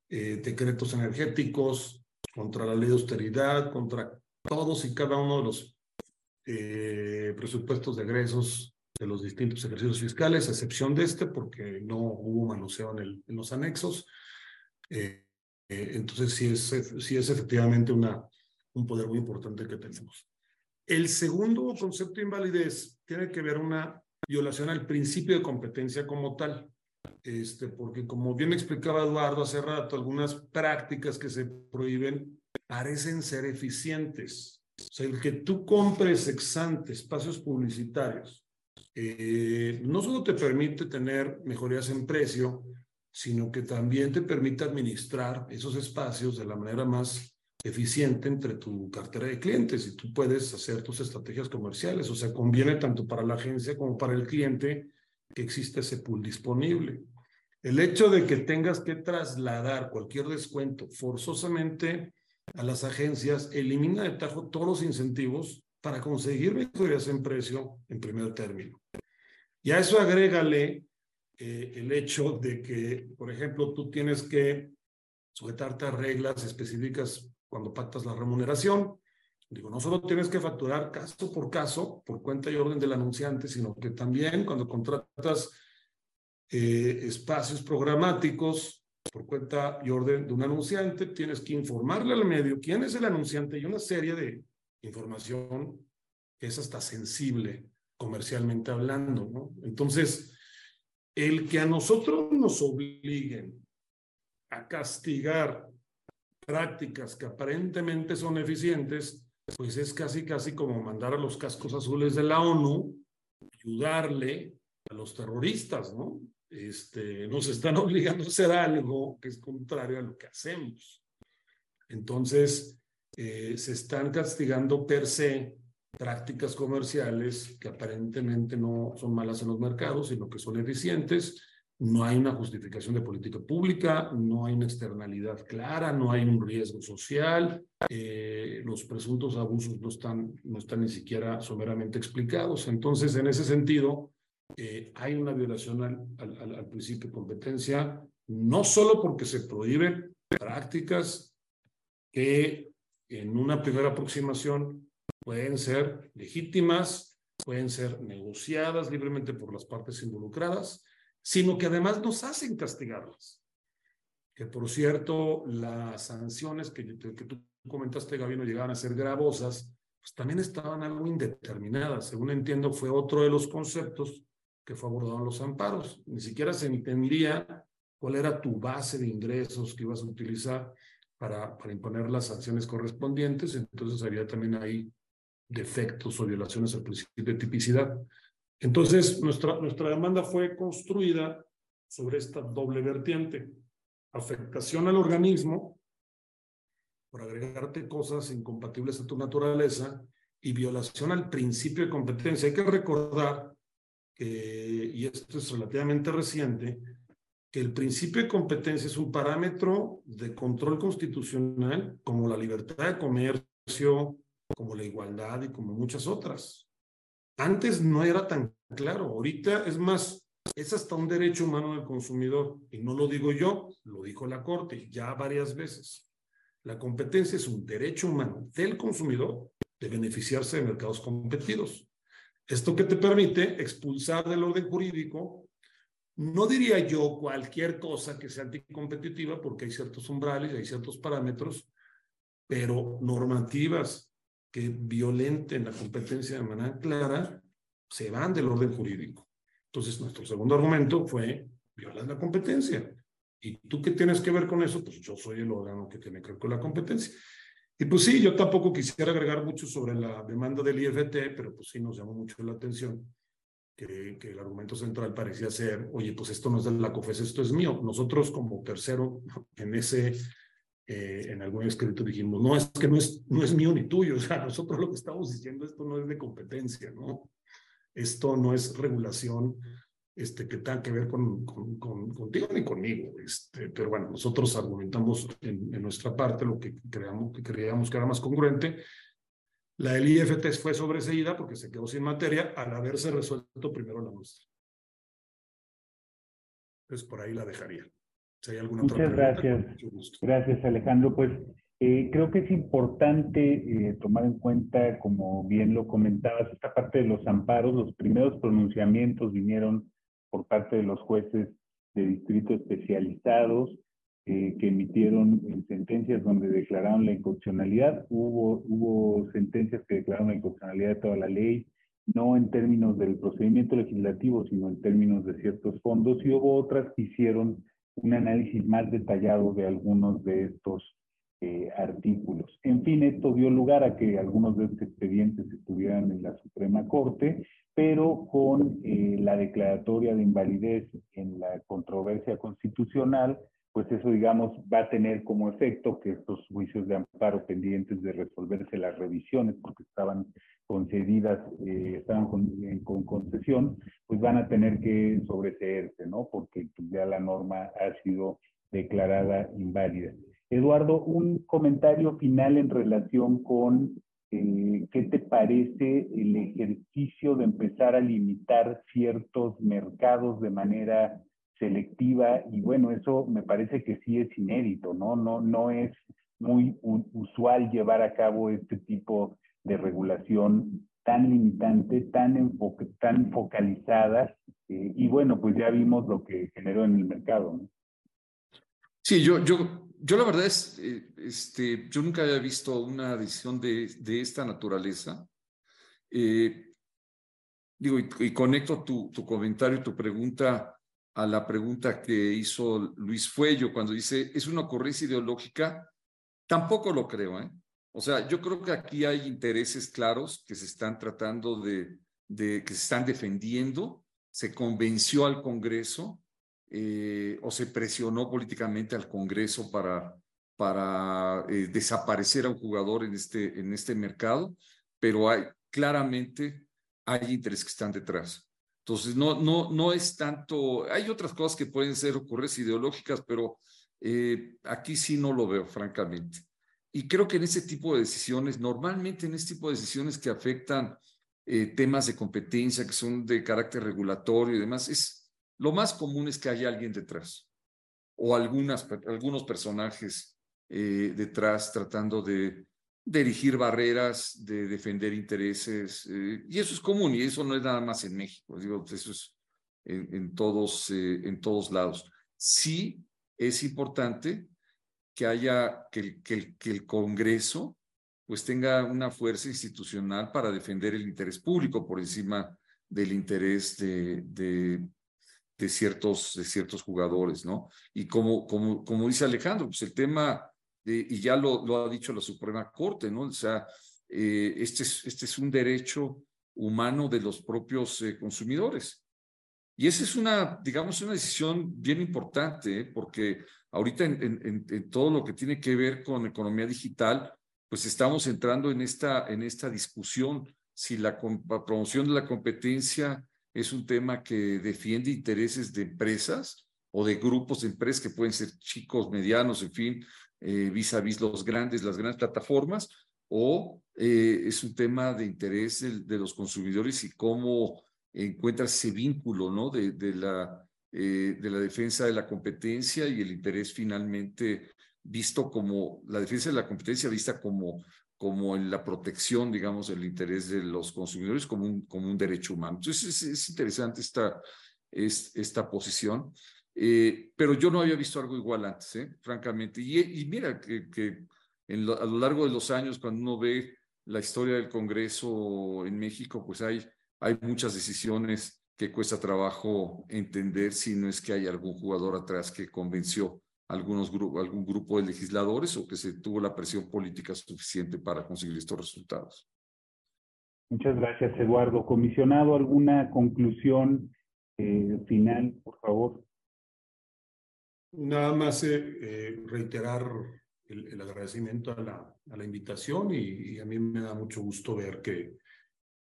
eh, decretos energéticos, contra la ley de austeridad, contra todos y cada uno de los presupuestos de egresos de los distintos ejercicios fiscales, a excepción de este, porque no hubo manoseo en, el, en los anexos. Eh, eh, entonces, sí es, sí es efectivamente una, un poder muy importante que tenemos. El segundo concepto de invalidez tiene que ver una violación al principio de competencia como tal. Este, porque como bien explicaba Eduardo hace rato, algunas prácticas que se prohíben parecen ser eficientes. O sea, el que tú compres ex ante espacios publicitarios eh, no solo te permite tener mejorías en precio, sino que también te permite administrar esos espacios de la manera más eficiente entre tu cartera de clientes y tú puedes hacer tus estrategias comerciales. O sea, conviene tanto para la agencia como para el cliente que existe ese pool disponible. El hecho de que tengas que trasladar cualquier descuento forzosamente a las agencias elimina de tajo todos los incentivos para conseguir mejorías en precio en primer término. Y a eso agrégale eh, el hecho de que, por ejemplo, tú tienes que sujetarte a reglas específicas cuando pactas la remuneración. Digo, no solo tienes que facturar caso por caso, por cuenta y orden del anunciante, sino que también cuando contratas eh, espacios programáticos por cuenta y orden de un anunciante, tienes que informarle al medio quién es el anunciante y una serie de información que es hasta sensible comercialmente hablando, ¿no? Entonces, el que a nosotros nos obliguen a castigar prácticas que aparentemente son eficientes, pues es casi, casi como mandar a los cascos azules de la ONU, ayudarle a los terroristas, ¿no? Este, nos están obligando a hacer algo que es contrario a lo que hacemos. Entonces, eh, se están castigando per se prácticas comerciales que aparentemente no son malas en los mercados, sino que son eficientes. No hay una justificación de política pública, no hay una externalidad clara, no hay un riesgo social, eh, los presuntos abusos no están, no están ni siquiera someramente explicados. Entonces, en ese sentido, eh, hay una violación al, al, al principio de competencia, no solo porque se prohíben prácticas que en una primera aproximación pueden ser legítimas, pueden ser negociadas libremente por las partes involucradas, sino que además nos hacen castigarlas. Que por cierto, las sanciones que, que tú comentaste, Gaby, no llegaban a ser gravosas, pues también estaban algo indeterminadas. Según entiendo, fue otro de los conceptos que fue abordado en los amparos. Ni siquiera se entendía cuál era tu base de ingresos que ibas a utilizar para, para imponer las sanciones correspondientes. Entonces había también ahí defectos o violaciones al principio de tipicidad. Entonces, nuestra, nuestra demanda fue construida sobre esta doble vertiente. Afectación al organismo por agregarte cosas incompatibles a tu naturaleza y violación al principio de competencia. Hay que recordar que, y esto es relativamente reciente, que el principio de competencia es un parámetro de control constitucional como la libertad de comercio, como la igualdad y como muchas otras. Antes no era tan claro, ahorita es más, es hasta un derecho humano del consumidor, y no lo digo yo, lo dijo la Corte ya varias veces. La competencia es un derecho humano del consumidor de beneficiarse de mercados competidos. Esto que te permite expulsar del orden jurídico, no diría yo cualquier cosa que sea anticompetitiva, porque hay ciertos umbrales, hay ciertos parámetros, pero normativas que violenten la competencia de manera clara se van del orden jurídico. Entonces, nuestro segundo argumento fue violar la competencia. ¿Y tú qué tienes que ver con eso? Pues yo soy el órgano que tiene que ver con la competencia. Y pues sí, yo tampoco quisiera agregar mucho sobre la demanda del IFT, pero pues sí nos llamó mucho la atención que, que el argumento central parecía ser, oye, pues esto no es de la COFES, esto es mío. Nosotros como tercero en ese, eh, en algún escrito dijimos, no, es que no es, no es mío ni tuyo, o sea, nosotros lo que estamos diciendo, esto no es de competencia, ¿no? Esto no es regulación este, que tenga que ver con, con, contigo ni conmigo. Este, pero bueno, nosotros argumentamos en, en, nuestra parte lo que creamos, que creíamos que era más congruente. La del IFT fue sobreseída porque se quedó sin materia al haberse resuelto primero la nuestra. Entonces, por ahí la dejaría. Si hay alguna Muchas gracias. Gracias, Alejandro. Pues eh, creo que es importante eh, tomar en cuenta, como bien lo comentabas, esta parte de los amparos. Los primeros pronunciamientos vinieron por parte de los jueces de distrito especializados eh, que emitieron sentencias donde declararon la inconstitucionalidad. Hubo, hubo sentencias que declararon la inconstitucionalidad de toda la ley, no en términos del procedimiento legislativo, sino en términos de ciertos fondos, y hubo otras que hicieron un análisis más detallado de algunos de estos eh, artículos. En fin, esto dio lugar a que algunos de estos expedientes estuvieran en la Suprema Corte pero con eh, la declaratoria de invalidez en la controversia constitucional, pues eso, digamos, va a tener como efecto que estos juicios de amparo pendientes de resolverse las revisiones, porque estaban concedidas, eh, estaban con, con, concesión, pues van a tener que sobreseerse, ¿no? Porque pues, ya la norma ha sido declarada inválida. Eduardo, un comentario final en relación con eh, ¿qué te parece el ejercicio de empezar a limitar ciertos mercados de manera selectiva? Y bueno, eso me parece que sí es inédito, ¿no? No, no es muy usual llevar a cabo este tipo de regulación tan limitante, tan, tan focalizada. Eh, y bueno, pues ya vimos lo que generó en el mercado. ¿no? Sí, yo, yo yo la verdad es, eh, este, yo nunca había visto una decisión de, de esta naturaleza. Eh, digo, y, conecto tu, tu comentario y tu pregunta a la pregunta que hizo Luis Fuello cuando dice, ¿es una ocurrencia ideológica? Tampoco lo creo, ¿eh? O sea, yo creo que aquí hay intereses claros que se están tratando de, que se están defendiendo. Se convenció al Congreso eh, o se presionó políticamente al Congreso para, para eh, desaparecer a un jugador en este, en este mercado, pero hay, claramente hay intereses que están detrás. Entonces, no, no, no es tanto, hay otras cosas que pueden ser ocurrencias ideológicas, pero eh, aquí sí no lo veo, francamente. Y creo que en ese tipo de decisiones, normalmente en este tipo de decisiones que afectan temas de competencia, que son de carácter regulatorio y demás, es, lo más común es que haya alguien detrás o algunas, algunos personajes eh, detrás tratando de, dirigir barreras, de defender intereses. Eh, y eso es común y eso no es nada más en México. Digo, eso es en, todos, eh, en todos lados. Sí es importante que haya, que, que, que el Congreso pues tenga una fuerza institucional para defender el interés público por encima del interés de, de, de ciertos, de ciertos jugadores, ¿no? Y como, como, como dice Alejandro, pues el tema, de, y ya lo, lo ha dicho la Suprema Corte, ¿no? O sea, eh, este, es, este es un derecho humano de los propios eh, consumidores. Y esa es una, digamos, una decisión bien importante, ¿eh? porque ahorita en, en, en, todo lo que tiene que ver con economía digital, pues estamos entrando en esta, en esta discusión si la, la promoción de la competencia es un tema que defiende intereses de empresas o de grupos de empresas que pueden ser chicos, medianos, en fin, vis a vis los grandes, las grandes plataformas, o eh, es un tema de interés de, los consumidores y cómo encuentra ese vínculo ¿no? de, la, eh, de la defensa de la competencia y el interés finalmente visto como, la defensa de la competencia vista como, como en la protección, digamos, del interés de los consumidores como un, como un derecho humano. Entonces es, interesante esta, es, esta posición. Eh, pero yo no había visto algo igual antes, ¿eh? francamente. Y, mira que, a lo largo de los años, cuando uno ve la historia del Congreso en México, pues hay, muchas decisiones que cuesta trabajo entender si no es que hay algún jugador atrás que convenció algunos algún grupo de legisladores o que se tuvo la presión política suficiente para conseguir estos resultados. Muchas gracias, Eduardo. Comisionado, ¿alguna conclusión eh, final, por favor? Nada más eh, eh, reiterar el, agradecimiento a la, a la invitación y, a mí me da mucho gusto ver que,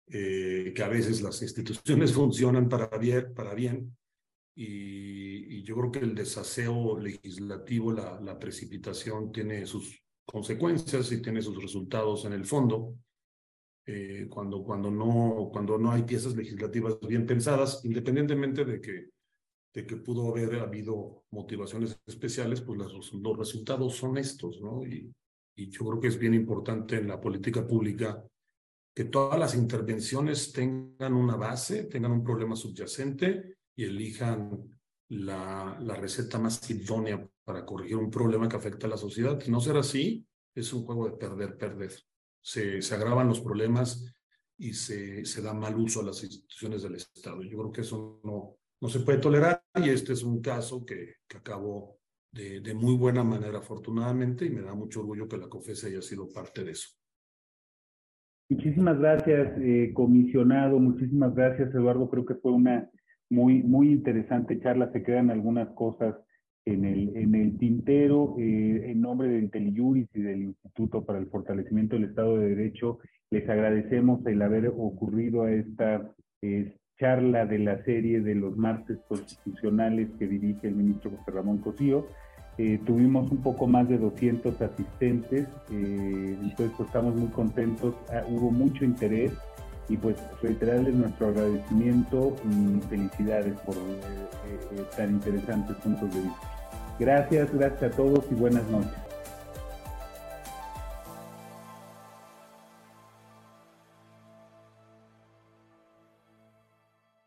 eh, que a veces las instituciones funcionan para bien, para bien y, yo creo que el desaseo legislativo, la, la precipitación tiene sus consecuencias y tiene sus resultados en el fondo. cuando, cuando, no, cuando no hay piezas legislativas bien pensadas, independientemente de que de que pudo haber habido motivaciones especiales, pues los, los resultados son estos, ¿no? Y, y yo creo que es bien importante en la política pública que todas las intervenciones tengan una base, tengan un problema subyacente y elijan la, la receta más idónea para corregir un problema que afecta a la sociedad. no ser así, es un juego de perder, perder. Se, se agravan los problemas y se, se da mal uso a las instituciones del Estado. Yo creo que eso no, no se puede tolerar y este es un caso que, que acabó de, de, muy buena manera afortunadamente y me da mucho orgullo que la COFESE haya sido parte de eso. Muchísimas gracias, eh, comisionado, muchísimas gracias, Eduardo. Creo que fue una muy, muy interesante charla. Se quedan algunas cosas en el, en el tintero. Eh, en nombre de IntelliJuris y del Instituto para el Fortalecimiento del Estado de Derecho, les agradecemos el haber ocurrido a esta eh, charla de la serie de los martes constitucionales que dirige el ministro José Ramón Cosío. Eh, tuvimos un poco más de 200 asistentes, eh, entonces pues, estamos muy contentos, ah, hubo mucho interés y pues reiterarles nuestro agradecimiento y felicidades por eh, tan interesantes puntos de vista. Gracias, gracias a todos y buenas noches.